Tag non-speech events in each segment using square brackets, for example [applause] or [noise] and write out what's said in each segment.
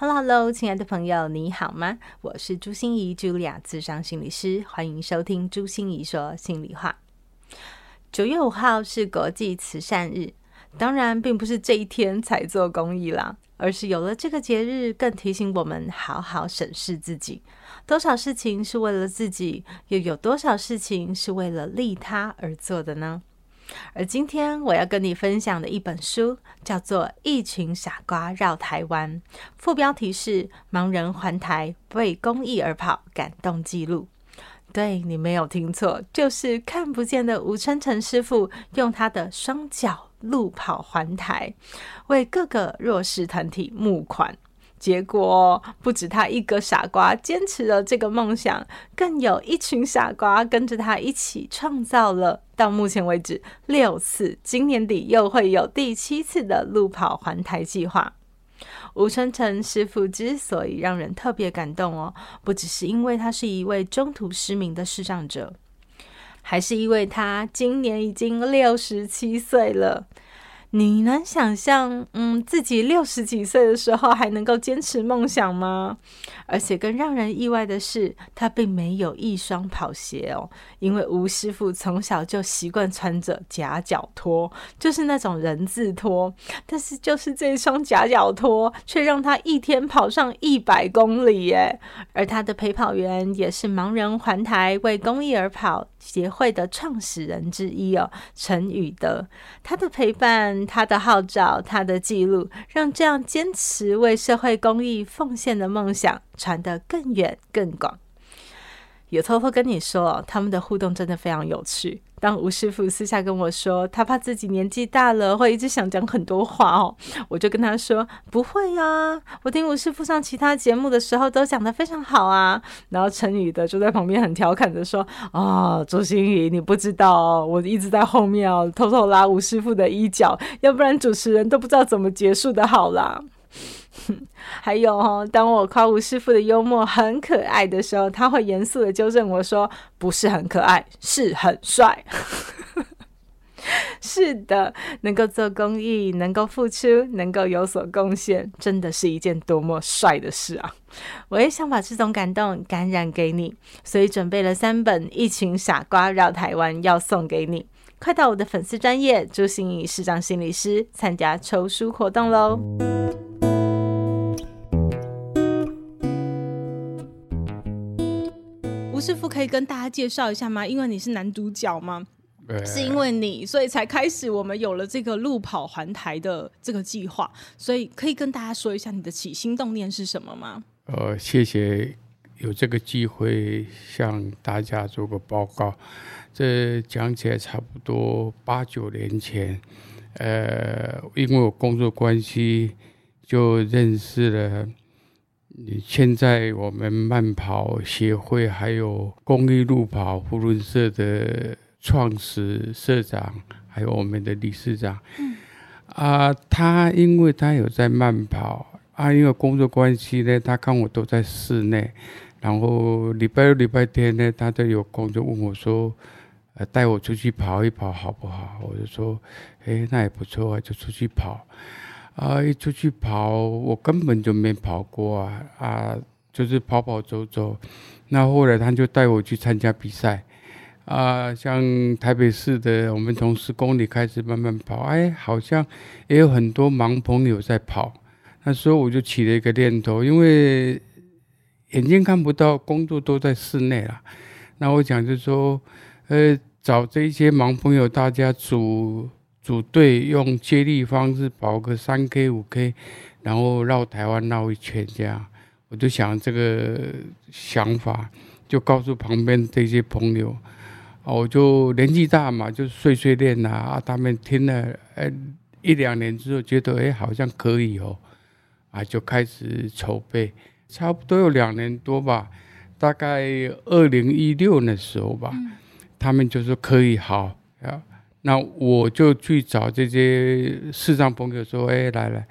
Hello，Hello，亲爱的朋友，你好吗？我是朱心仪，Julia，咨商心理师，欢迎收听朱心仪说心里话。九月五号是国际慈善日，当然并不是这一天才做公益啦，而是有了这个节日，更提醒我们好好审视自己，多少事情是为了自己，又有多少事情是为了利他而做的呢？而今天我要跟你分享的一本书叫做《一群傻瓜绕台湾》，副标题是“盲人环台为公益而跑，感动记录”。对，你没有听错，就是看不见的吴春成师傅用他的双脚路跑环台，为各个弱势团体募款。结果不止他一个傻瓜坚持了这个梦想，更有一群傻瓜跟着他一起创造了到目前为止六次，今年底又会有第七次的路跑环台计划。吴春成师傅之所以让人特别感动哦，不只是因为他是一位中途失明的视障者，还是因为他今年已经六十七岁了。你能想象，嗯，自己六十几岁的时候还能够坚持梦想吗？而且更让人意外的是，他并没有一双跑鞋哦，因为吴师傅从小就习惯穿着夹脚拖，就是那种人字拖。但是就是这双夹脚拖，却让他一天跑上一百公里耶！而他的陪跑员也是盲人环台为公益而跑协会的创始人之一哦，陈宇德。他的陪伴。他的号召，他的记录，让这样坚持为社会公益奉献的梦想传得更远更广。有偷偷跟你说，他们的互动真的非常有趣。当吴师傅私下跟我说，他怕自己年纪大了会一直想讲很多话哦，我就跟他说不会啊，我听吴师傅上其他节目的时候都讲得非常好啊。然后陈宇的就在旁边很调侃的说啊，朱星宇，你不知道，我一直在后面哦，偷偷拉吴师傅的衣角，要不然主持人都不知道怎么结束的好啦。[laughs] 还有哦，当我夸吴师傅的幽默很可爱的时候，他会严肃的纠正我说：“不是很可爱，是很帅。[laughs] ”是的，能够做公益，能够付出，能够有所贡献，真的是一件多么帅的事啊！我也想把这种感动感染给你，所以准备了三本《一群傻瓜绕台湾》要送给你。快到我的粉丝专业朱心怡市长心理师参加抽书活动喽！吴师傅可以跟大家介绍一下吗？因为你是男主角吗？欸、是因为你，所以才开始我们有了这个路跑环台的这个计划。所以可以跟大家说一下你的起心动念是什么吗？呃，谢谢有这个机会向大家做个报告。这讲起来差不多八九年前，呃，因为我工作关系就认识了。现在我们慢跑协会还有公益路跑呼伦社的创始社长，还有我们的理事长。嗯。啊，他因为他有在慢跑啊，因为工作关系呢，他看我都在室内，然后礼拜六、礼拜天呢，他都有空就问我说：“呃，带我出去跑一跑好不好？”我就说：“哎，那也不错啊，就出去跑。”啊！一出去跑，我根本就没跑过啊！啊，就是跑跑走走。那后来他就带我去参加比赛啊，像台北市的，我们从十公里开始慢慢跑，哎，好像也有很多盲朋友在跑。那时候我就起了一个念头，因为眼睛看不到，工作都在室内了。那我想就说，呃，找这些盲朋友，大家组。组队用接力方式跑个三 K 五 K，然后绕台湾绕一圈这样，我就想这个想法，就告诉旁边这些朋友，我就年纪大嘛，就碎碎念呐啊，他们听了哎一两年之后觉得哎好像可以哦，啊就开始筹备，差不多有两年多吧，大概二零一六的时候吧，嗯、他们就说可以好啊，那我就去找这些视障朋友说，哎，来来，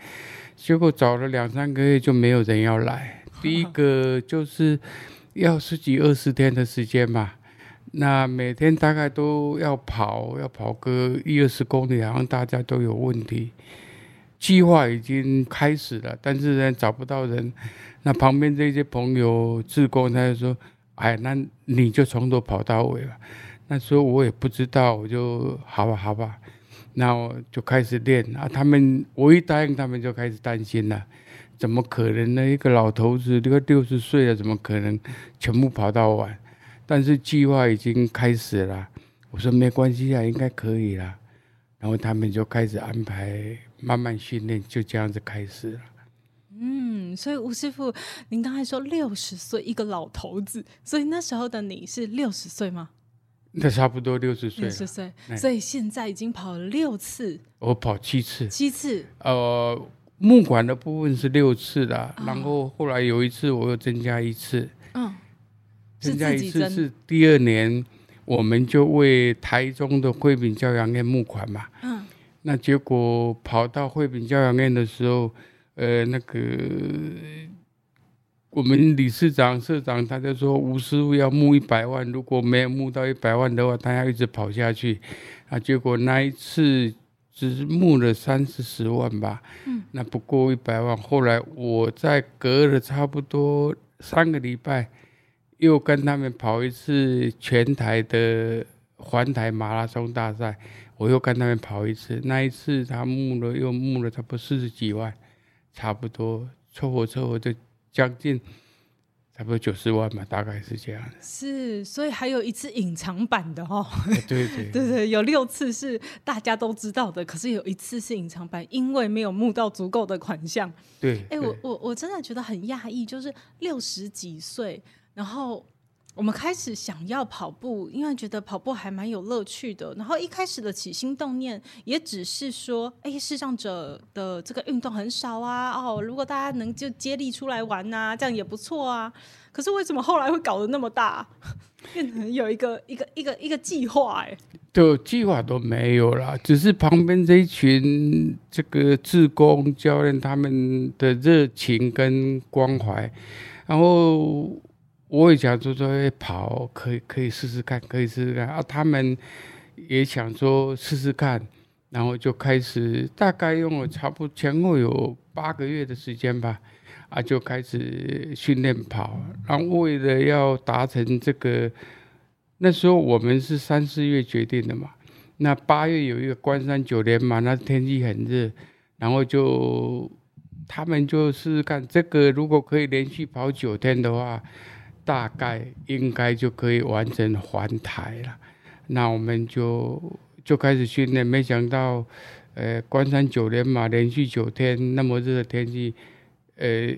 结果找了两三个月就没有人要来。第一个就是要十几二十天的时间嘛，那每天大概都要跑，要跑个一二十公里，好像大家都有问题。计划已经开始了，但是呢找不到人。那旁边这些朋友志工他就说：“哎，那你就从头跑到尾吧。”那时候我也不知道，我就好吧，好吧，那我就开始练啊。他们我一答应，他们就开始担心了：怎么可能呢？一个老头子，这个六十岁了，怎么可能全部跑到完？但是计划已经开始了。我说没关系啊，应该可以了。然后他们就开始安排。慢慢训练，就这样子开始了。嗯，所以吴师傅，您刚才说六十岁一个老头子，所以那时候的你是六十岁吗？那差不多六十岁。六十岁，所以现在已经跑了六次。我跑七次。七次。呃，木管的部分是六次的，哦、然后后来有一次我又增加一次。嗯。增加一次是第二年，我们就为台中的惠民教养院募款嘛。嗯。那结果跑到惠民教养院的时候，呃，那个我们理事长、社长他就说吴师傅要募一百万，如果没有募到一百万的话，他要一直跑下去。啊，结果那一次只是募了三四十万吧，嗯，那不过一百万。后来我在隔了差不多三个礼拜，又跟他们跑一次全台的环台马拉松大赛。我又跟他们跑一次，那一次他募了又募了差不多四十几万，差不多凑合凑合就将近差不多九十万吧，大概是这样。是，所以还有一次隐藏版的哦。对对 [laughs] 对对，有六次是大家都知道的，可是有一次是隐藏版，因为没有募到足够的款项。对，哎、欸，我我我真的觉得很讶异，就是六十几岁，然后。我们开始想要跑步，因为觉得跑步还蛮有乐趣的。然后一开始的起心动念也只是说，哎，视障者的这个运动很少啊，哦，如果大家能就接力出来玩啊，这样也不错啊。可是为什么后来会搞得那么大，变成有一个一个一个一个计划？哎，对计划都没有了，只是旁边这一群这个志工教练他们的热情跟关怀，然后。我也想说说跑可以可以试试看，可以试试看啊！他们也想说试试看，然后就开始大概用了差不多前后有八个月的时间吧，啊，就开始训练跑。然后为了要达成这个，那时候我们是三四月决定的嘛，那八月有一个关山九连嘛，那天气很热，然后就他们就试试看这个，如果可以连续跑九天的话。大概应该就可以完成环台了，那我们就就开始训练。没想到，呃，关山九连马连续九天那么热的天气，呃，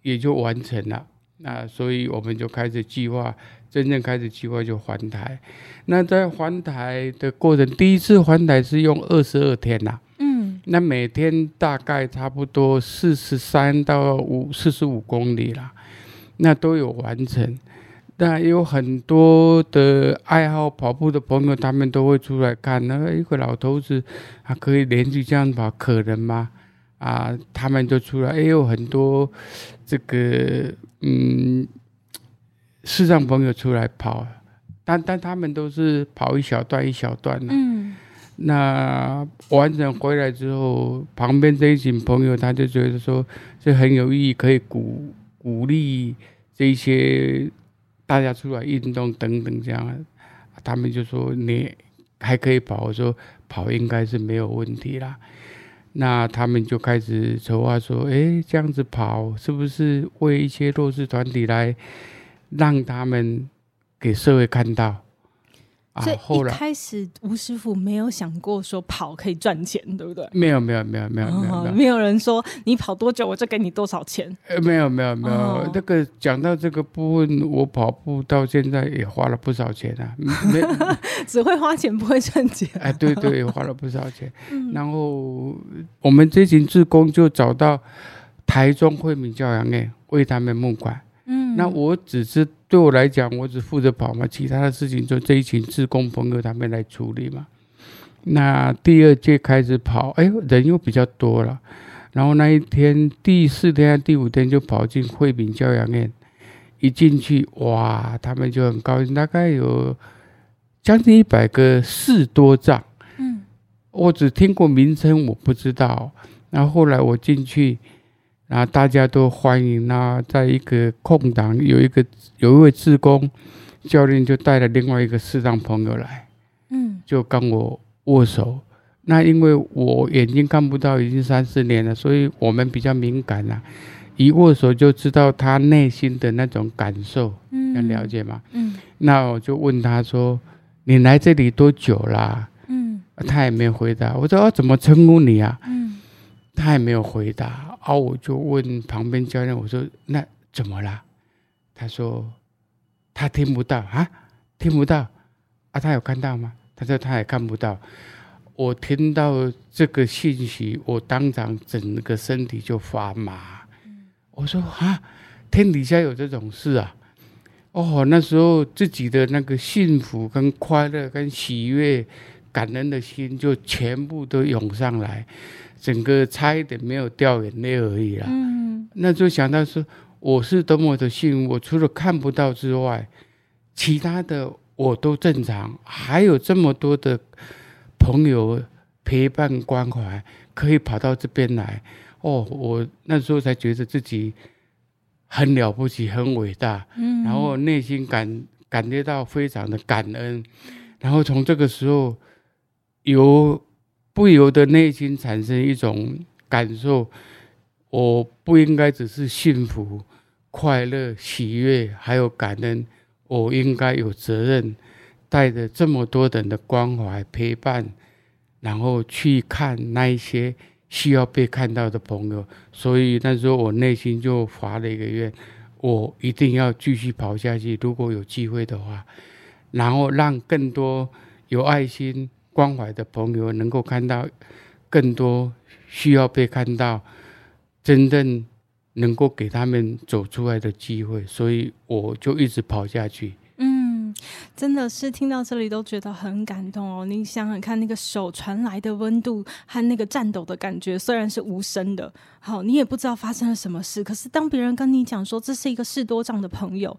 也就完成了。那所以我们就开始计划，真正开始计划就环台。那在环台的过程，第一次环台是用二十二天呐，嗯，那每天大概差不多四十三到五四十五公里了。那都有完成，那有很多的爱好跑步的朋友，他们都会出来看。那个一个老头子，还可以连续这样跑，可能吗？啊，他们就出来，也有很多这个嗯，视障朋友出来跑，但但他们都是跑一小段一小段的。嗯。那完整回来之后，旁边这一群朋友他就觉得说，这很有意义，可以鼓。鼓励这些大家出来运动等等这样，他们就说你还可以跑，我说跑应该是没有问题啦。那他们就开始筹划说，哎，这样子跑是不是为一些弱势团体来让他们给社会看到？所以一开始吴师傅没有想过说跑可以赚钱，对不对？没有没有没有没有没有没有人说你跑多久我就给你多少钱。呃，没有没有没有，哦、那个讲到这个部分，我跑步到现在也花了不少钱啊，[laughs] 没只会花钱不会赚钱。哎，对对，也花了不少钱。[laughs] 嗯、然后我们这群志工就找到台中惠民教养院为他们募款。嗯，那我只是对我来讲，我只负责跑嘛，其他的事情就这一群志工朋友他们来处理嘛。那第二届开始跑，哎，人又比较多了。然后那一天第四天、第五天就跑进惠民教养院，一进去哇，他们就很高兴，大概有将近一百个士多障。嗯，我只听过名称，我不知道。然后后来我进去，然后大家都欢迎。那在一个空档，有一个有一位志工教练就带了另外一个视障朋友来，嗯，就跟我握手。那因为我眼睛看不到已经三四年了，所以我们比较敏感啦、啊，一握手就知道他内心的那种感受，嗯，要了解吗？嗯，那我就问他说：“你来这里多久啦？”嗯，他也没有回答。我说：“哦，怎么称呼你啊？”嗯，他也没有回答。啊，我就问旁边教练：“我说那怎么啦？”他说：“他听不到啊，听不到啊，他有看到吗？”他说：“他也看不到。”我听到这个信息，我当场整个身体就发麻。我说啊，天底下有这种事啊！哦，那时候自己的那个幸福、跟快乐、跟喜悦、感恩的心就全部都涌上来，整个差一点没有掉眼泪而已啦。嗯，那就想到说，我是多么的幸运，我除了看不到之外，其他的我都正常，还有这么多的。朋友陪伴关怀，可以跑到这边来哦。我那时候才觉得自己很了不起，很伟大。嗯，然后内心感感觉到非常的感恩。然后从这个时候，由不由得内心产生一种感受：我不应该只是幸福、快乐、喜悦，还有感恩。我应该有责任。带着这么多人的关怀陪伴，然后去看那一些需要被看到的朋友，所以那时候我内心就发了一个愿，我一定要继续跑下去。如果有机会的话，然后让更多有爱心关怀的朋友能够看到更多需要被看到，真正能够给他们走出来的机会，所以我就一直跑下去。嗯真的是听到这里都觉得很感动哦！你想想看，那个手传来的温度和那个颤抖的感觉，虽然是无声的，好，你也不知道发生了什么事。可是当别人跟你讲说这是一个视多障的朋友，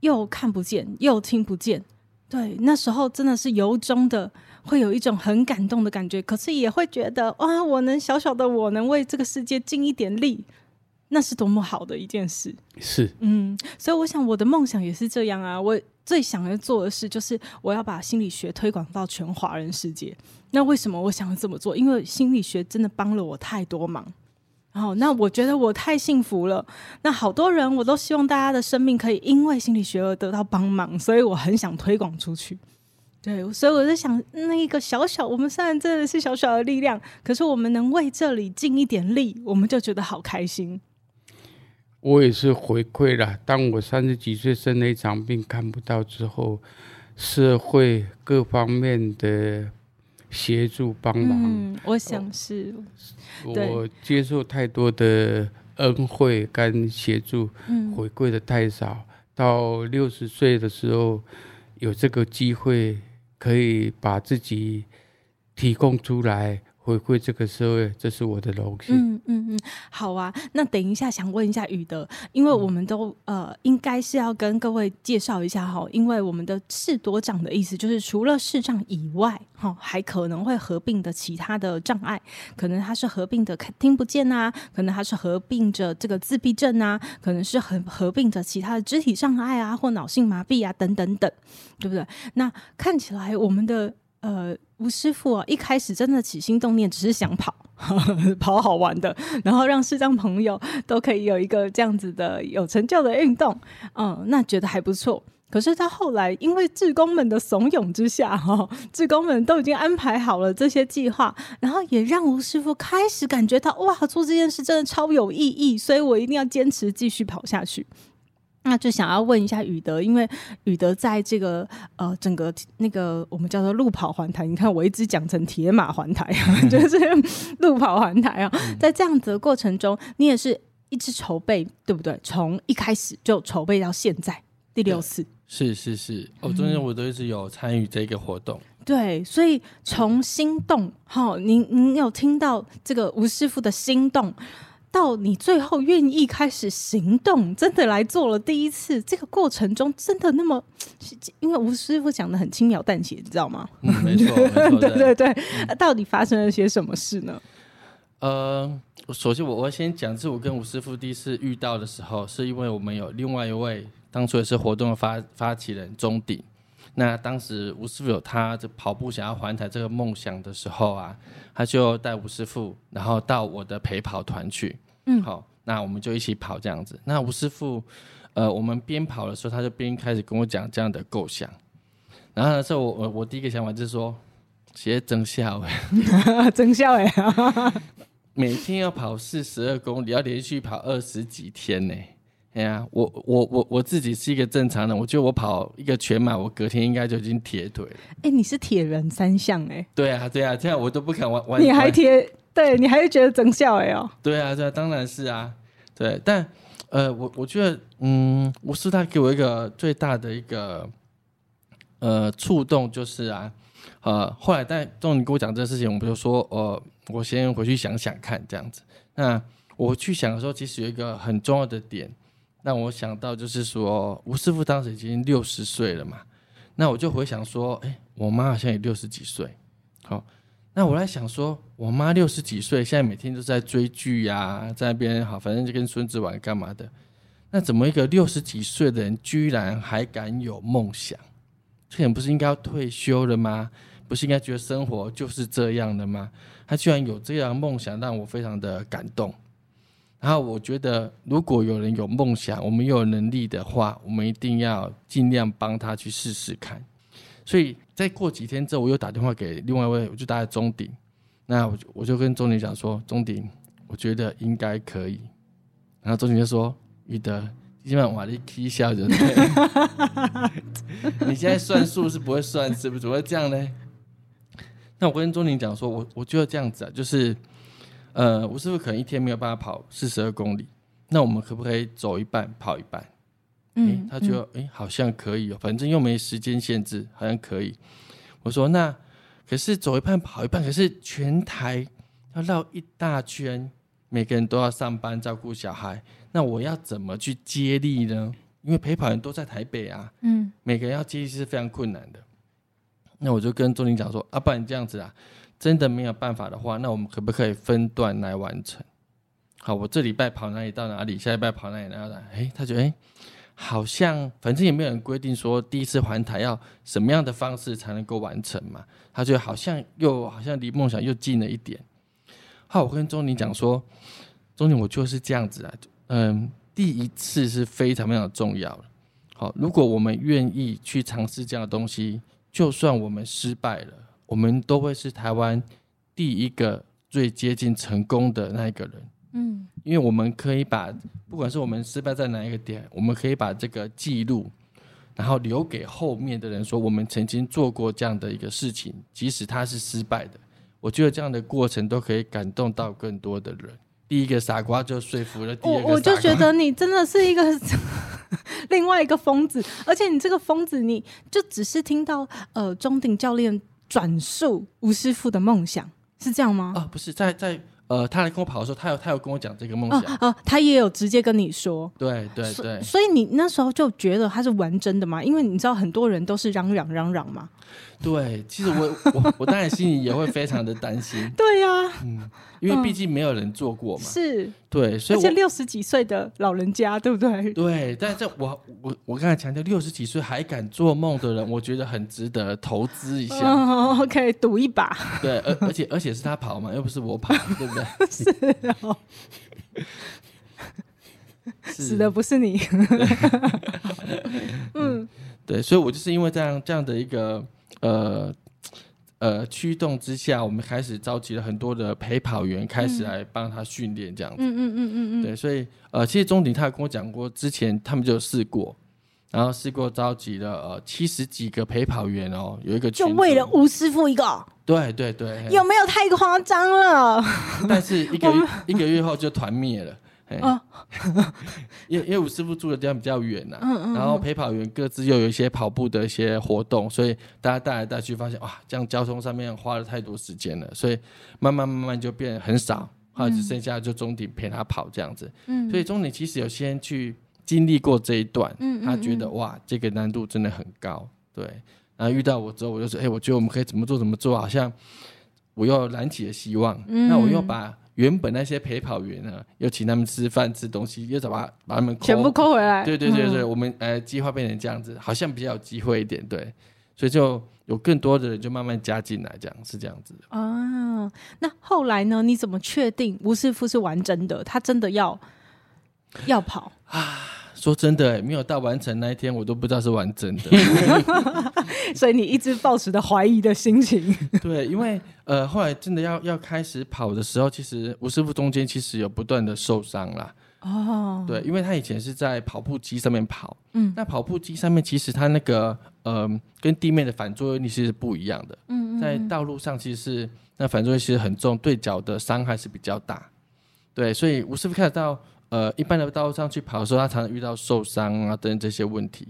又看不见又听不见，对，那时候真的是由衷的会有一种很感动的感觉。可是也会觉得哇，我能小小的我能为这个世界尽一点力。那是多么好的一件事，是，嗯，所以我想我的梦想也是这样啊。我最想要做的事就是我要把心理学推广到全华人世界。那为什么我想要这么做？因为心理学真的帮了我太多忙。然后，那我觉得我太幸福了。那好多人，我都希望大家的生命可以因为心理学而得到帮忙，所以我很想推广出去。对，所以我在想，那一个小小，我们虽然真的是小小的力量，可是我们能为这里尽一点力，我们就觉得好开心。我也是回馈了。当我三十几岁生了一场病，看不到之后，社会各方面的协助帮忙，嗯，我想是我，我接受太多的恩惠跟协助，回馈的太少。嗯，到六十岁的时候，有这个机会，可以把自己提供出来。回馈这个社会，这是我的荣幸。嗯嗯嗯，好啊。那等一下想问一下宇德，因为我们都呃，应该是要跟各位介绍一下哈。因为我们的视多障的意思就是除了视障以外，哈，还可能会合并的其他的障碍，可能它是合并的听不见啊，可能它是合并着这个自闭症啊，可能是合合并着其他的肢体障碍啊，或脑性麻痹啊，等等等，对不对？那看起来我们的。呃，吴师傅啊，一开始真的起心动念只是想跑，[laughs] 跑好玩的，然后让视障朋友都可以有一个这样子的有成就的运动，嗯，那觉得还不错。可是他后来因为志工们的怂恿之下，哈，志工们都已经安排好了这些计划，然后也让吴师傅开始感觉到哇，做这件事真的超有意义，所以我一定要坚持继续跑下去。那就想要问一下宇德，因为宇德在这个呃整个那个我们叫做路跑环台，你看我一直讲成铁马环台，[laughs] 就是 [laughs] 路跑环台啊，在这样子的过程中，你也是一直筹备，对不对？从一开始就筹备到现在，第六次。是是是，哦，中间我都一直有参与这个活动。嗯、对，所以从心动，哈、哦，您您有听到这个吴师傅的心动，到你最后愿意开始行动，真的来做了第一次，这个过程中真的那么，[tsk] 因为吴师傅讲的很轻描淡写，你知道吗？嗯，没错，没错，[laughs] 对对对，嗯、到底发生了些什么事呢？呃，首先我我先讲，是我跟吴师傅第一次遇到的时候，是因为我们有另外一位。当初也是活动的发发起人钟鼎，那当时吴师傅有他这跑步想要环台这个梦想的时候啊，他就带吴师傅，然后到我的陪跑团去，嗯，好，那我们就一起跑这样子。那吴师傅，呃，我们边跑的时候，他就边开始跟我讲这样的构想。然后那时候我我我第一个想法就是说，写增效哎，增效哎，[laughs] 每天要跑四十二公里，要连续跑二十几天呢。哎呀，我我我我自己是一个正常人，我觉得我跑一个全马，我隔天应该就已经铁腿了。哎，你是铁人三项哎？对啊，对啊，这样我都不敢玩玩。你还铁？对，你还是觉得增效哎哦？对啊，对啊，当然是啊。对，但呃，我我觉得，嗯，我是他给我一个最大的一个呃触动，就是啊，呃，后来但当你跟我讲这个事情，我就说，呃，我先回去想想看这样子。那我去想的时候，其实有一个很重要的点。让我想到就是说，吴师傅当时已经六十岁了嘛，那我就回想说，哎，我妈好像也六十几岁，好，那我来想说，我妈六十几岁，现在每天都在追剧呀、在那边好，反正就跟孙子玩干嘛的，那怎么一个六十几岁的人居然还敢有梦想？这人不是应该要退休了吗？不是应该觉得生活就是这样的吗？他居然有这样的梦想，让我非常的感动。然后我觉得，如果有人有梦想，我们有能力的话，我们一定要尽量帮他去试试看。所以再过几天之后，我又打电话给另外一位，我就打给钟鼎。那我就我就跟钟鼎讲说：“钟鼎，我觉得应该可以。”然后钟鼎就说：“宇德，今晚我的 K 笑着，[laughs] 你现在算数是不会算，是不是？怎么会这样呢？” [laughs] 那我跟钟鼎讲说：“我我觉得这样子啊，就是。”呃，吴师傅可能一天没有办法跑四十二公里，那我们可不可以走一半跑一半？嗯，他觉得哎，好像可以哦，反正又没时间限制，好像可以。我说那可是走一半跑一半，可是全台要绕一大圈，每个人都要上班照顾小孩，那我要怎么去接力呢？因为陪跑人都在台北啊，嗯，每个人要接力是非常困难的。那我就跟钟林讲说，啊，不然这样子啊。真的没有办法的话，那我们可不可以分段来完成？好，我这礼拜跑哪里到哪里，下礼拜跑哪里到哪里？哎，他觉得哎，好像反正也没有人规定说第一次环台要什么样的方式才能够完成嘛。他觉得好像又好像离梦想又近了一点。好，我跟钟宁讲说，钟宁，我就是这样子啊。嗯，第一次是非常非常重要的。好，如果我们愿意去尝试这样的东西，就算我们失败了。我们都会是台湾第一个最接近成功的那一个人，嗯，因为我们可以把不管是我们失败在哪一个点，我们可以把这个记录，然后留给后面的人，说我们曾经做过这样的一个事情，即使他是失败的，我觉得这样的过程都可以感动到更多的人。第一个傻瓜就说服了第二个傻瓜。我我就觉得你真的是一个另外一个疯子，而且你这个疯子，你就只是听到呃钟鼎教练。转述吴师傅的梦想是这样吗？啊，不是，在在呃，他来跟我跑的时候，他有他有跟我讲这个梦想。哦、啊啊，他也有直接跟你说。对对对。所，所以你那时候就觉得他是玩真的吗？因为你知道很多人都是嚷嚷嚷嚷嘛。对，其实我我我当然心里也会非常的担心。[laughs] 对呀、啊，嗯，因为毕竟没有人做过嘛。是。对，所以而且六十几岁的老人家，对不对？对，但是我我我刚才强调，六十几岁还敢做梦的人，我觉得很值得投资一下。哦，OK，赌一把。对，而而且而且是他跑嘛，又不是我跑，对不对？是哦。死的不是你。嗯，对，所以我就是因为这样这样的一个。呃呃，驱动之下，我们开始召集了很多的陪跑员，开始来帮他训练这样子。嗯嗯嗯嗯嗯。对，所以呃，其实钟鼎他有跟我讲过，之前他们就试过，然后试过召集了呃七十几个陪跑员哦，有一个就为了吴师傅一个。对对对。有没有太夸张了？[laughs] 但是一个一个月后就团灭了。哦，[laughs] 因为因为吴师傅住的地方比较远呐、啊，嗯嗯，然后陪跑员各自又有一些跑步的一些活动，所以大家带来带去，发现哇，这样交通上面花了太多时间了，所以慢慢慢慢就变很少，后来只剩下就中鼎陪他跑这样子。嗯，所以中鼎其实有先去经历过这一段，嗯，他觉得哇，这个难度真的很高，对。然后遇到我之后，我就说，哎，我觉得我们可以怎么做怎么做，好像我又燃起了希望。嗯，那我又把。原本那些陪跑员呢，又请他们吃饭吃东西，又怎么把他们全部扣回来？对对对对，嗯、我们呃计划变成这样子，好像比较有机会一点，对，所以就有更多的人就慢慢加进来，这样是这样子的。啊，那后来呢？你怎么确定吴师傅是玩真的？他真的要要跑啊？说真的，没有到完成那一天，我都不知道是完整的，[laughs] 所以你一直抱持着怀疑的心情。[laughs] 对，因为呃，后来真的要要开始跑的时候，其实吴师傅中间其实有不断的受伤啦。哦，对，因为他以前是在跑步机上面跑，嗯，那跑步机上面其实他那个呃，跟地面的反作用力是不一样的。嗯，嗯，在道路上其实是那反作用力其实很重，对脚的伤害是比较大。对，所以吴师傅看得到。呃，一般的道路上去跑的时候，他常常遇到受伤啊等等这些问题。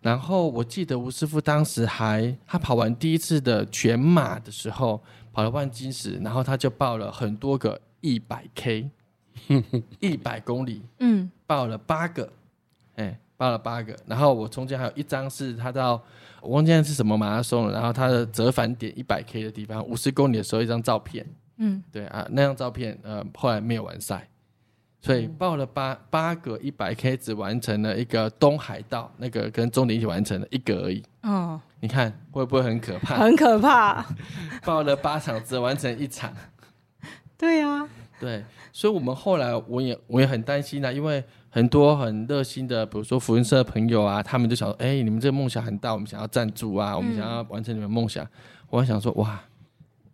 然后我记得吴师傅当时还，他跑完第一次的全马的时候，跑了万金石，然后他就报了很多个一百 K，[laughs] 一百公里，嗯，报了八个，哎，报了八个。然后我中间还有一张是他到我忘记是什么马拉松了，然后他的折返点一百 K 的地方，五十公里的时候一张照片，嗯，对啊，那张照片呃后来没有完赛。所以报了八八个一百 K，只完成了一个东海道，那个跟中鼎一起完成了一个而已。哦，你看会不会很可怕？很可怕。[laughs] 报了八场，只完成一场。对呀、啊，对，所以我们后来我也我也很担心啊，因为很多很热心的，比如说福音社的朋友啊，他们就想说，哎、欸，你们这个梦想很大，我们想要赞助啊，我们想要完成你们梦想。嗯、我还想说，哇，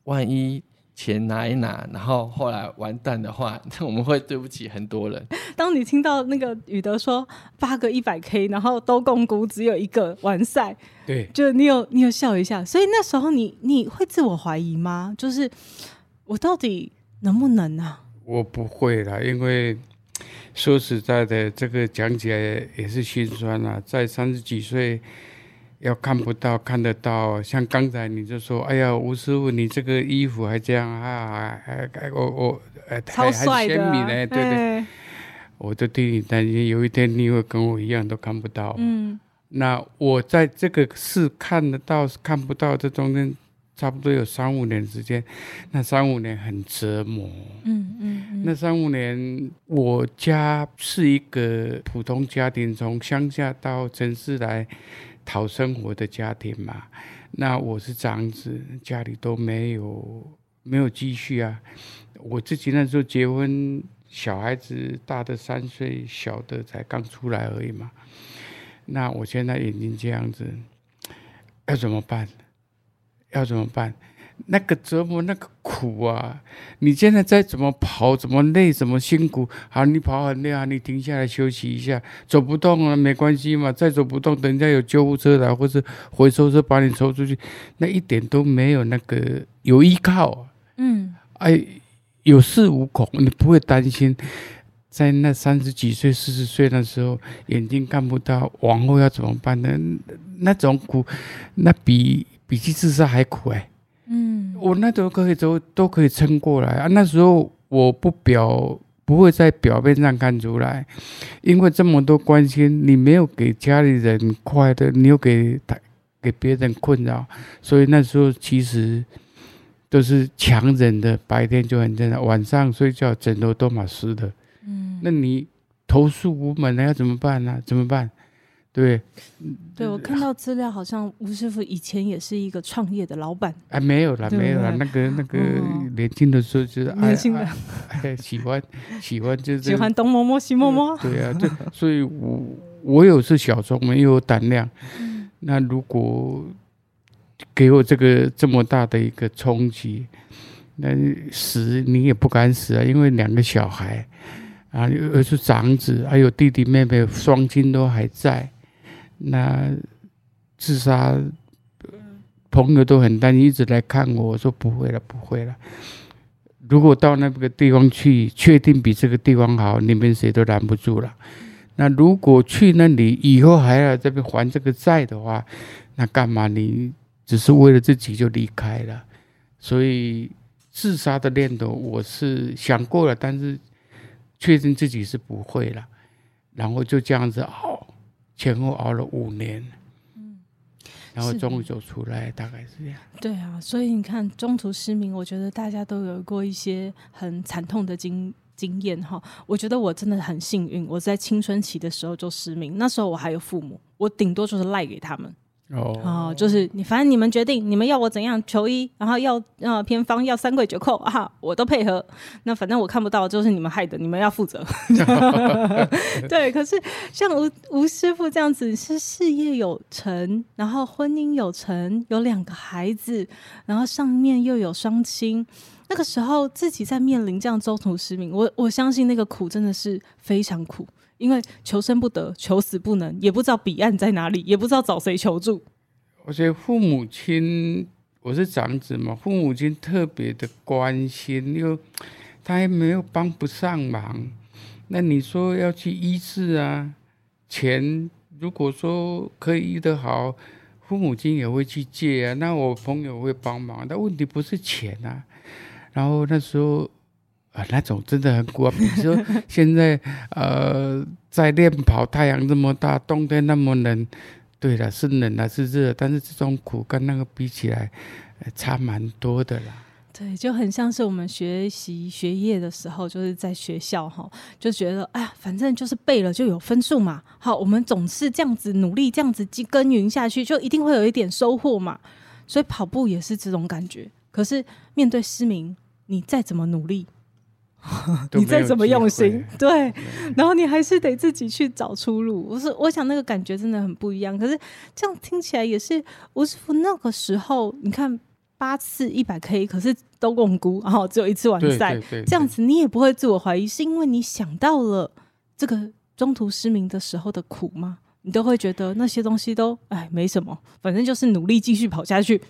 万一。钱拿一拿，然后后来完蛋的话，[laughs] 那我们会对不起很多人。[laughs] 当你听到那个宇德说八个一百 K，然后都共估只有一个完赛，对，就你有你有笑一下。所以那时候你你会自我怀疑吗？就是我到底能不能啊？我不会啦，因为说实在的，这个讲起来也是心酸啊，在三十几岁。要看不到，看得到。像刚才你就说：“哎呀，吴师傅，你这个衣服还这样啊？还还我我超帅的，还对对，我就替你担心，有一天你会跟我一样都看不到。嗯，那我在这个是看得到，看不到，这中间差不多有三五年时间，那三五年很折磨。嗯嗯，嗯那三五年我家是一个普通家庭，从乡下到城市来。讨生活的家庭嘛，那我是长子，家里都没有没有积蓄啊。我自己那时候结婚，小孩子大的三岁，小的才刚出来而已嘛。那我现在眼睛这样子，要怎么办？要怎么办？那个折磨，那个苦啊！你现在再怎么跑，怎么累，怎么辛苦，好，你跑很累啊，你停下来休息一下，走不动了没关系嘛，再走不动，等一下有救护车来，或是回收车把你抽出去，那一点都没有那个有依靠，嗯，哎，有恃无恐，你不会担心，在那三十几岁、四十岁的时候，眼睛看不到，往后要怎么办呢？那种苦，那比比去自杀还苦哎。嗯，我那都可以都都可以撑过来啊。那时候我不表不会在表面上看出来，因为这么多关心，你没有给家里人快乐，你又给他给别人困扰，所以那时候其实都是强忍的。白天就很正常，晚上睡觉枕头都满湿的。嗯，那你投诉无门，了要怎么办呢？怎么办？对，对，我看到资料，好像吴师傅以前也是一个创业的老板。哎，没有了，没有了。那个那个年轻的时候就是 [laughs] 年轻的，哎，喜欢喜欢就是喜欢东摸摸西摸摸。对啊，对，[laughs] 所以我我有是小聪明又有胆量。那如果给我这个这么大的一个冲击，那死你也不敢死啊，因为两个小孩啊，又是长子，还有弟弟妹妹，双亲都还在。那自杀，朋友都很担心，一直来看我。我说不会了，不会了。如果到那个地方去，确定比这个地方好，你们谁都拦不住了。那如果去那里以后还要这边还这个债的话，那干嘛你只是为了自己就离开了？所以自杀的念头我是想过了，但是确定自己是不会了。然后就这样子熬，前后熬了五年。嗯然后终于走出来，大概是这样。对啊，所以你看，中途失明，我觉得大家都有过一些很惨痛的经经验哈。我觉得我真的很幸运，我在青春期的时候就失明，那时候我还有父母，我顶多就是赖给他们。哦，哦，就是你，反正你们决定，你们要我怎样求医，然后要呃偏方，要三跪九叩啊，我都配合。那反正我看不到，就是你们害的，你们要负责。[laughs] 对，可是像吴吴师傅这样子，是事业有成，然后婚姻有成，有两个孩子，然后上面又有双亲，那个时候自己在面临这样中途失明，我我相信那个苦真的是非常苦。因为求生不得，求死不能，也不知道彼岸在哪里，也不知道找谁求助。我觉得父母亲，我是长子嘛，父母亲特别的关心，又他还没有帮不上忙。那你说要去医治啊？钱如果说可以医得好，父母亲也会去借啊。那我朋友会帮忙，但问题不是钱啊。然后那时候。啊，那种真的很苦啊！比如说现在，呃，在练跑，太阳这么大，冬天那么冷，对了，是冷啊，是热，但是这种苦跟那个比起来，差蛮多的啦。对，就很像是我们学习学业的时候，就是在学校哈，就觉得哎呀，反正就是背了就有分数嘛。好，我们总是这样子努力，这样子耕耘下去，就一定会有一点收获嘛。所以跑步也是这种感觉。可是面对失明，你再怎么努力。[laughs] 你再怎么用心，[laughs] 对，然后你还是得自己去找出路。我是我想那个感觉真的很不一样。可是这样听起来也是吴师傅那个时候，你看八次一百 K，可是都拢龟，然后只有一次完赛，这样子你也不会自我怀疑，是因为你想到了这个中途失明的时候的苦吗？你都会觉得那些东西都哎没什么，反正就是努力继续跑下去。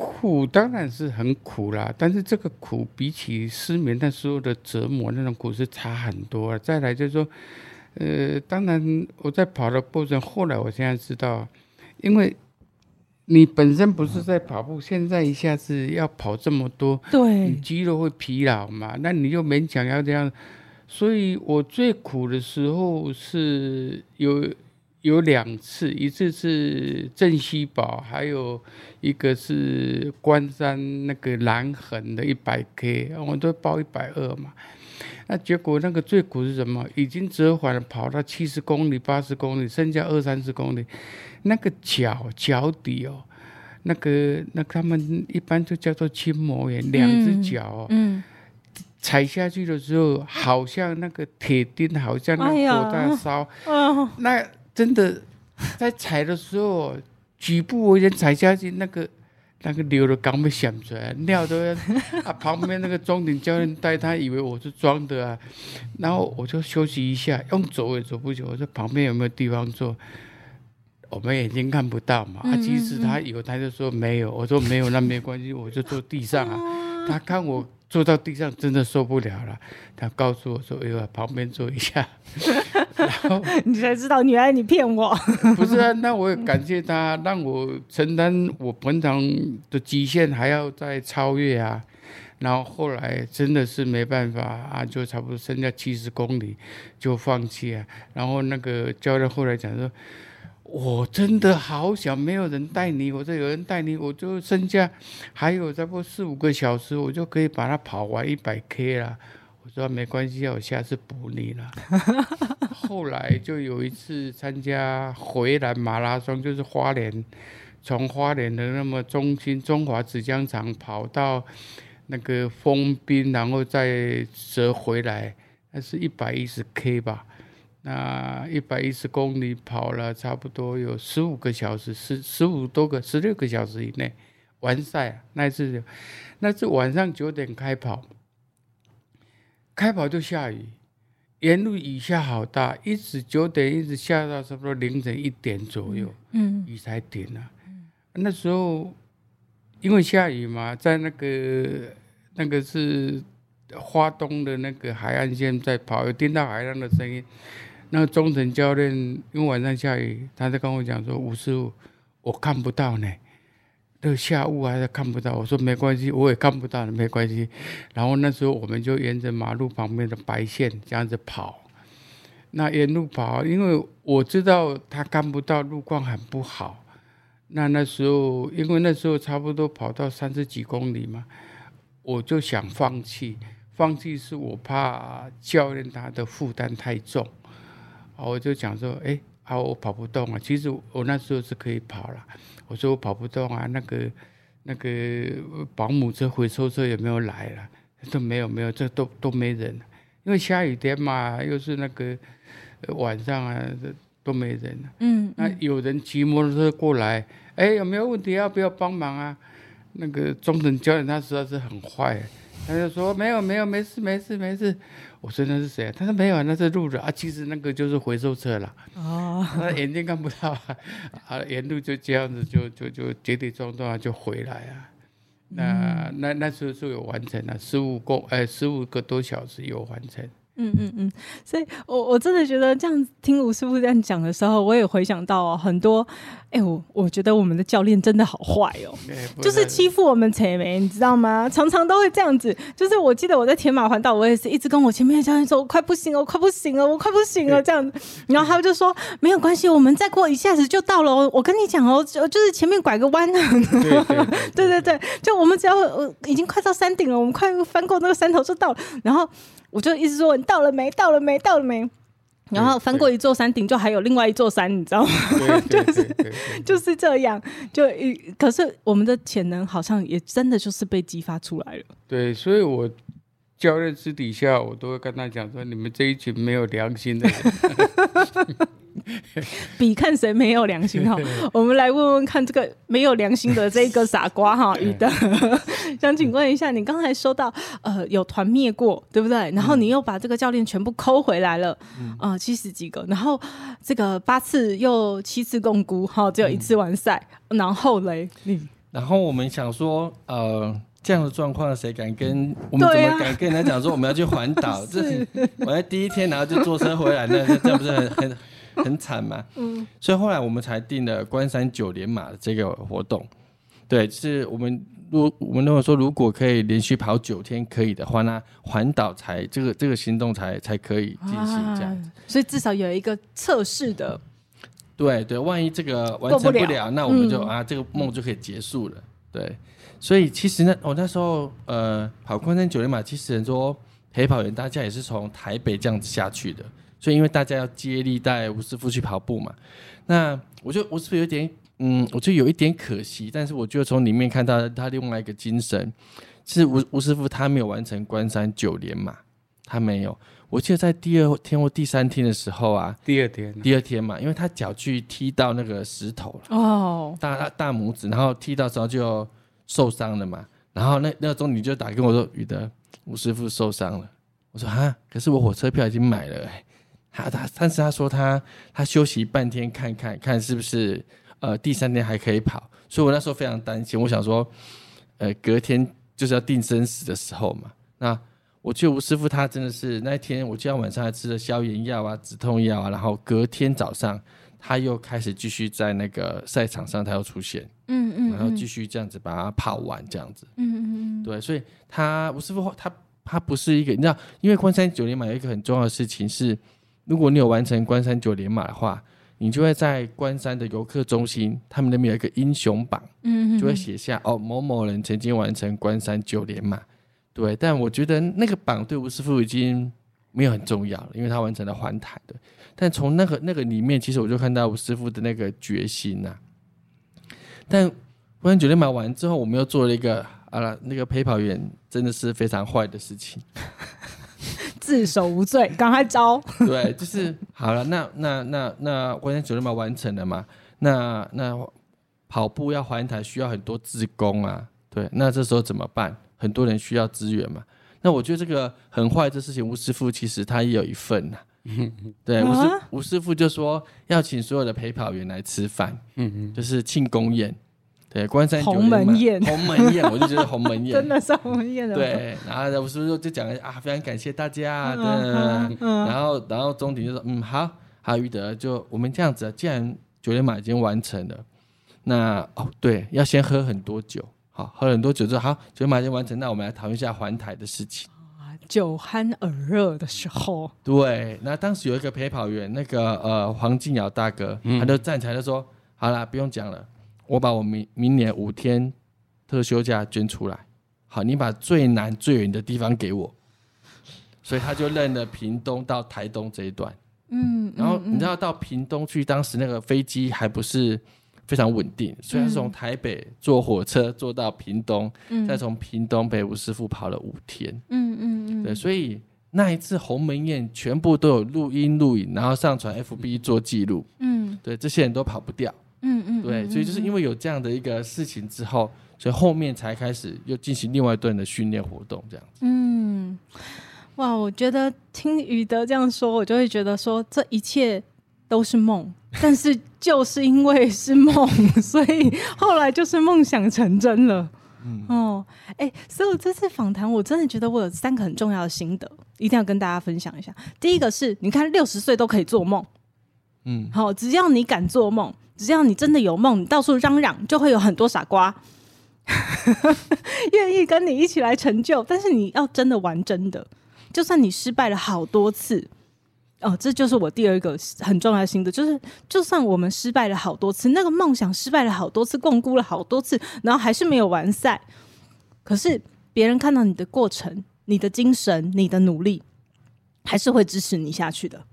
苦当然是很苦啦，但是这个苦比起失眠那时候的折磨那种苦是差很多。再来就是说，呃，当然我在跑的过程，后来我现在知道，因为你本身不是在跑步，现在一下子要跑这么多，对，肌肉会疲劳嘛，那你就勉强要这样。所以我最苦的时候是有。有两次，一次是镇西堡，还有一个是关山那个南横的一百 K，我都报一百二嘛。那结果那个最苦是什么？已经折返了，跑到七十公里、八十公里，剩下二三十公里，那个脚脚底哦，那个那、他们一般就叫做筋膜炎，两只脚哦，嗯，踩下去的时候，好像那个铁钉，好像那火在烧，哎、那。真的在踩的时候，举步维艰踩下去，那个那个流的刚被响出来，尿都要啊！旁边那个中顶教练带他，以为我是装的啊，然后我就休息一下，用走也走不久。我说旁边有没有地方坐？我们眼睛看不到嘛。啊，即使他有，他就说没有。我说没有，那没关系，我就坐地上啊。他看我。坐到地上真的受不了了，他告诉我说：“哎呦，旁边坐一下。”然后你才知道，原来你骗我。不是啊，那我也感谢他，让我承担我本场的极限，还要再超越啊。然后后来真的是没办法啊，就差不多剩下七十公里就放弃啊。然后那个教练后来讲说。我真的好想没有人带你，我说有人带你，我就剩下还有差不多四五个小时，我就可以把它跑完一百 K 了。我说没关系，我下次补你了。[laughs] 后来就有一次参加回南马拉松，就是花莲，从花莲的那么中心中华纸浆厂跑到那个丰滨，然后再折回来，那是一百一十 K 吧。那一百一十公里跑了差不多有十五个小时，十十五多个，十六个小时以内完赛。那一次，那次晚上九点开跑，开跑就下雨，沿路雨下好大，一直九点一直下到差不多凌晨一点左右，嗯，雨才停了。那时候因为下雨嘛，在那个那个是。花东的那个海岸线在跑，有听到海浪的声音。那个中层教练因为晚上下雨，他在跟我讲说：“吴师傅，我看不到呢，那下雾还是看不到。”我说：“没关系，我也看不到，没关系。”然后那时候我们就沿着马路旁边的白线这样子跑。那沿路跑，因为我知道他看不到，路况很不好。那那时候，因为那时候差不多跑到三十几公里嘛，我就想放弃。放弃是我怕教练他的负担太重。我就讲说，哎、啊，我跑不动啊。其实我那时候是可以跑了。我说我跑不动啊，那个那个保姆车、回收车也没有来了，都没有没有，这都都没人。因为下雨天嘛，又是那个晚上啊，都没人。嗯，嗯，那有人骑摩托车过来，哎、欸，有没有问题？要不要帮忙啊？那个中等教练他实在是很坏，他就说没有没有，没事没事没事。我说那是谁？他说没有，那是路人啊。其实那个就是回收车了。哦，[laughs] 他眼睛看不到啊，啊，沿路就这样子就就就跌跌撞撞就回来啊。那那那时候就有完成了十五公哎十五个多小时有完成。嗯嗯嗯，所以我我真的觉得这样听吴师傅这样讲的时候，我也回想到、哦、很多。哎、欸，我我觉得我们的教练真的好坏哦，欸、就是欺负我们前面，你知道吗？常常都会这样子。就是我记得我在铁马环岛，我也是一直跟我前面的教练说，我快不行了，我快不行了，我快不行了这样子。然后他们就说没有关系，我们再过一下子就到了。我跟你讲哦，就就是前面拐个弯啊。对对 [laughs] 对，就我们只要已经快到山顶了，我们快翻过那个山头就到了。然后我就一直说你到了没？到了没？到了没？然后翻过一座山顶，就还有另外一座山，你知道吗？[laughs] 就是就是这样，就一可是我们的潜能好像也真的就是被激发出来了。对，所以我教练私底下我都会跟他讲说：“你们这一群没有良心的人。[laughs] ” [laughs] 比看谁没有良心哈，[laughs] 我们来问问看这个没有良心的这个傻瓜哈，[laughs] 余德，想请问一下，你刚才说到呃有团灭过对不对？然后你又把这个教练全部抠回来了啊，七十几个，然后这个八次又七次共估哈，只有一次完赛，然后嘞，然后我们想说呃这样的状况谁敢跟我们怎么敢跟人家讲说我们要去环岛？这是我在第一天然后就坐车回来，那这样不是很很？[laughs] 很惨嘛，嗯，所以后来我们才定了关山九连马的这个活动，对，就是我们如我们认为说，如果可以连续跑九天可以的话，那环岛才这个这个行动才才可以进行这样子，所以至少有一个测试的，对对，万一这个完成不了，不了那我们就、嗯、啊这个梦就可以结束了，对，所以其实呢，我那时候呃跑关山九连马，其实很多陪跑员大家也是从台北这样子下去的。所以，因为大家要接力带吴师傅去跑步嘛，那我就我是不是有点嗯，我就有一点可惜，但是我就从里面看到他另外一个精神，是吴吴师傅他没有完成关山九连马，他没有。我记得在第二天或第三天的时候啊，第二天，第二天嘛，因为他脚去踢到那个石头了哦，大大大拇指，然后踢到时候就受伤了嘛，然后那那个钟你就打跟我说，宇德，吴师傅受伤了，我说哈，可是我火车票已经买了哎。他他，但是他说他他休息半天，看看看是不是呃第三天还可以跑，所以我那时候非常担心，我想说，呃隔天就是要定生死的时候嘛。那我觉得吴师傅他真的是那一天，我今天晚上还吃了消炎药啊、止痛药啊，然后隔天早上他又开始继续在那个赛场上，他又出现，嗯，嗯嗯，然后继续这样子把它跑完这样子，嗯嗯嗯，对，所以他吴师傅他他不是一个，你知道，因为昆山九连马有一个很重要的事情是。如果你有完成关山九连马的话，你就会在关山的游客中心，他们那边有一个英雄榜，嗯，就会写下哦某某人曾经完成关山九连马，对。但我觉得那个榜对吴师傅已经没有很重要了，因为他完成了环台的。但从那个那个里面，其实我就看到吴师傅的那个决心呐、啊。但关山九连马完之后，我们又做了一个啊，那个陪跑员真的是非常坏的事情。[laughs] 自首无罪，赶快招。[laughs] 对，就是好了。那那那那关键九连马完成了嘛？那那跑步要环台需要很多志工啊。对，那这时候怎么办？很多人需要资源嘛。那我觉得这个很坏的事情，吴师傅其实他也有一份呐、[laughs] 啊。对，吴师吴师傅就说要请所有的陪跑员来吃饭，嗯嗯，就是庆功宴。对，关山鸿门宴，鸿门宴，我就觉得鸿门宴 [laughs] 真的是鸿门宴的。对，然后我是不是就讲了啊？非常感谢大家，对，然后然后钟鼎就说，嗯，好，好，余德就我们这样子，既然九连马已经完成了，那哦对，要先喝很多酒，好，喝很多酒之后，好，九连马已经完成，那我们来讨论一下环台的事情。酒酣耳热的时候，对，那当时有一个陪跑员，那个呃黄静尧大哥，嗯、他就站起来就说：“好了，不用讲了，我把我明明年五天特休假捐出来，好，你把最难最远的地方给我。”所以他就认了屏东到台东这一段，嗯，然后你知道到屏东去，当时那个飞机还不是。非常稳定，所以他是从台北坐火车坐到屏东，嗯、再从屏东北吴师傅跑了五天。嗯嗯嗯，对，所以那一次鸿门宴全部都有录音录影，然后上传 FB 做记录。嗯，对，这些人都跑不掉。嗯嗯，对，所以就是因为有这样的一个事情之后，所以后面才开始又进行另外一段的训练活动，这样子。嗯，哇，我觉得听宇德这样说，我就会觉得说这一切都是梦。但是就是因为是梦，[laughs] 所以后来就是梦想成真了。嗯哦，哎、欸，所以这次访谈，我真的觉得我有三个很重要的心得，一定要跟大家分享一下。第一个是，你看六十岁都可以做梦，嗯，好，只要你敢做梦，只要你真的有梦，你到处嚷嚷，就会有很多傻瓜 [laughs] 愿意跟你一起来成就。但是你要真的玩真的，就算你失败了好多次。哦，这就是我第二个很重要的心得，就是就算我们失败了好多次，那个梦想失败了好多次，共估了好多次，然后还是没有完赛，可是别人看到你的过程、你的精神、你的努力，还是会支持你下去的。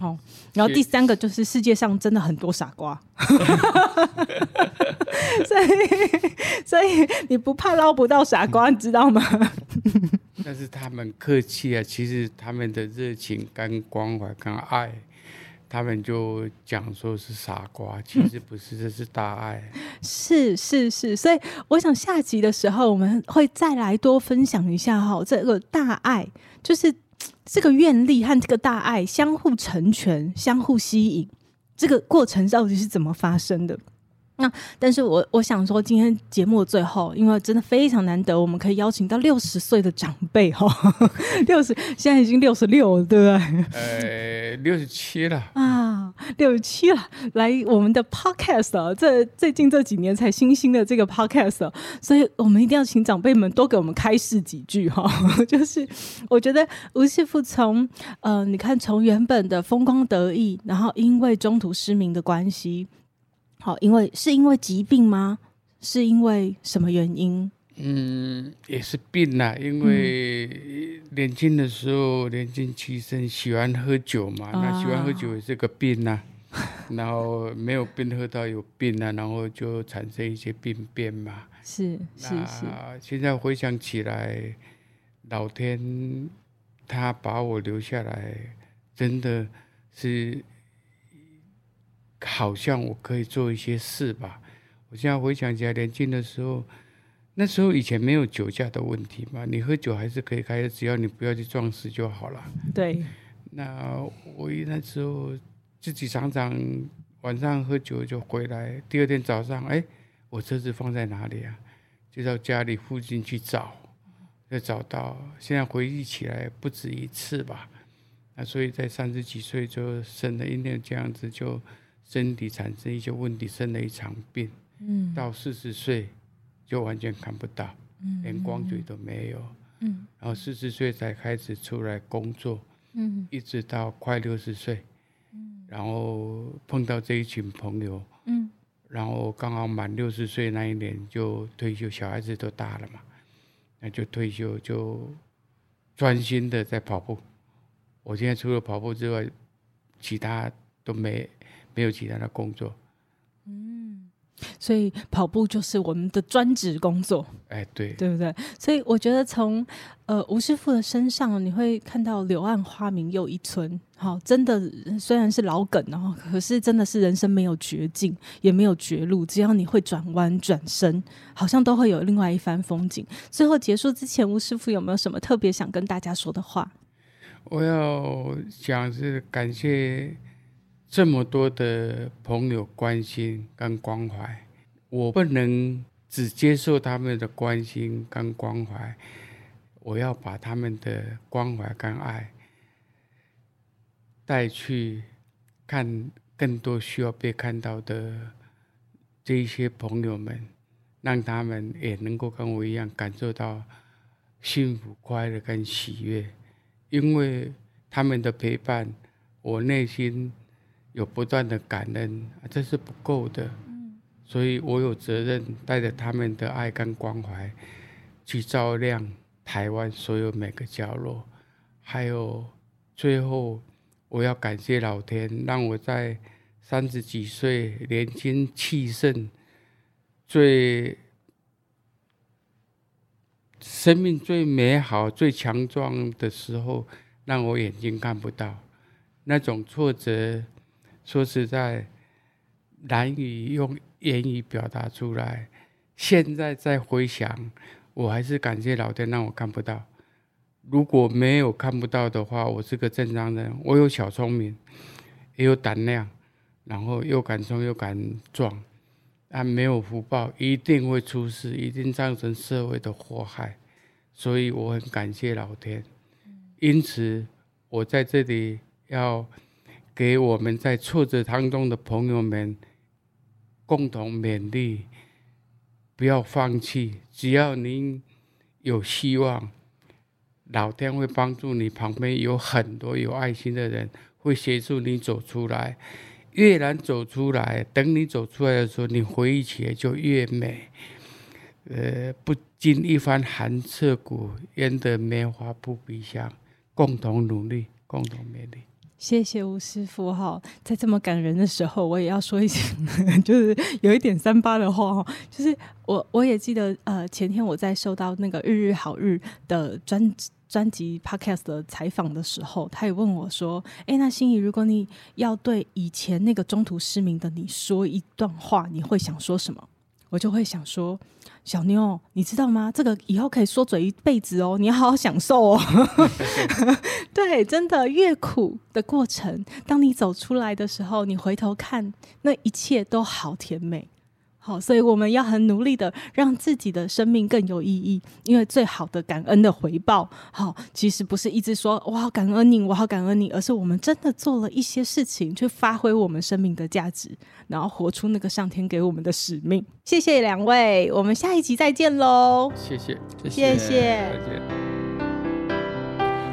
哦，然后第三个就是世界上真的很多傻瓜，[laughs] 所以所以你不怕捞不到傻瓜，你知道吗？但是他们客气啊，其实他们的热情、跟关怀、跟爱，他们就讲说是傻瓜，其实不是，这是大爱。是是是，所以我想下集的时候我们会再来多分享一下哈，这个大爱就是这个愿力和这个大爱相互成全、相互吸引，这个过程到底是怎么发生的？那，但是我我想说，今天节目的最后，因为真的非常难得，我们可以邀请到六十岁的长辈哈，六十现在已经六十六了，对不对？呃，六十七了啊，六十七了，来我们的 podcast，这最近这几年才新兴的这个 podcast，所以我们一定要请长辈们多给我们开示几句哈。[laughs] 就是我觉得吴师傅从呃，你看从原本的风光得意，然后因为中途失明的关系。好，因为是因为疾病吗？是因为什么原因？嗯，也是病啦。因为年轻的时候年轻气盛，喜欢喝酒嘛。啊、那喜欢喝酒也是个病呐。[laughs] 然后没有病喝到有病啊，然后就产生一些病变嘛。是是是。现在回想起来，老天他把我留下来，真的是。好像我可以做一些事吧。我现在回想起来，年轻的时候，那时候以前没有酒驾的问题嘛，你喝酒还是可以开的，只要你不要去撞死就好了。对。那我那时候自己常常晚上喝酒就回来，第二天早上，哎，我车子放在哪里啊？就到家里附近去找，就找到。现在回忆起来不止一次吧。那所以在三十几岁就生了一点这样子就。身体产生一些问题，生了一场病，嗯，到四十岁就完全看不到，嗯，连光嘴都没有，嗯，然后四十岁才开始出来工作，嗯，一直到快六十岁，嗯，然后碰到这一群朋友，嗯，然后刚好满六十岁那一年就退休，小孩子都大了嘛，那就退休就专心的在跑步。我现在除了跑步之外，其他都没。没有其他的工作，嗯，所以跑步就是我们的专职工作，哎，对，对不对？所以我觉得从呃吴师傅的身上，你会看到柳暗花明又一村。好，真的虽然是老梗，然后可是真的是人生没有绝境，也没有绝路，只要你会转弯转身，好像都会有另外一番风景。最后结束之前，吴师傅有没有什么特别想跟大家说的话？我要讲是感谢。这么多的朋友关心跟关怀，我不能只接受他们的关心跟关怀，我要把他们的关怀跟爱带去看更多需要被看到的这一些朋友们，让他们也能够跟我一样感受到幸福、快乐跟喜悦，因为他们的陪伴，我内心有不断的感恩，这是不够的。所以我有责任带着他们的爱跟关怀，去照亮台湾所有每个角落。还有最后，我要感谢老天，让我在三十几岁年轻气盛、最生命最美好、最强壮的时候，让我眼睛看不到那种挫折。说实在，难以用。言语表达出来，现在再回想，我还是感谢老天让我看不到。如果没有看不到的话，我是个正常人，我有小聪明，也有胆量，然后又敢冲又敢撞，但没有福报，一定会出事，一定造成社会的祸害。所以我很感谢老天。因此，我在这里要给我们在挫折当中的朋友们。共同勉励，不要放弃。只要您有希望，老天会帮助你。旁边有很多有爱心的人会协助你走出来。越难走出来，等你走出来的时候，你回忆起来就越美。呃，不经一番寒彻骨，焉得梅花扑鼻香。共同努力，共同勉励。谢谢吴师傅哈，在这么感人的时候，我也要说一些，[laughs] 就是有一点三八的话哈，就是我我也记得呃，前天我在收到那个日日好日的专专辑 podcast 的采访的时候，他也问我说，哎，那心怡，如果你要对以前那个中途失明的你说一段话，你会想说什么？我就会想说，小妞，你知道吗？这个以后可以说嘴一辈子哦，你要好好享受哦。[laughs] 对，真的，越苦的过程，当你走出来的时候，你回头看，那一切都好甜美。好，所以我们要很努力的让自己的生命更有意义，因为最好的感恩的回报，好，其实不是一直说我好感恩你，我好感恩你，而是我们真的做了一些事情，去发挥我们生命的价值，然后活出那个上天给我们的使命。谢谢两位，我们下一集再见喽！谢谢，谢谢，再见。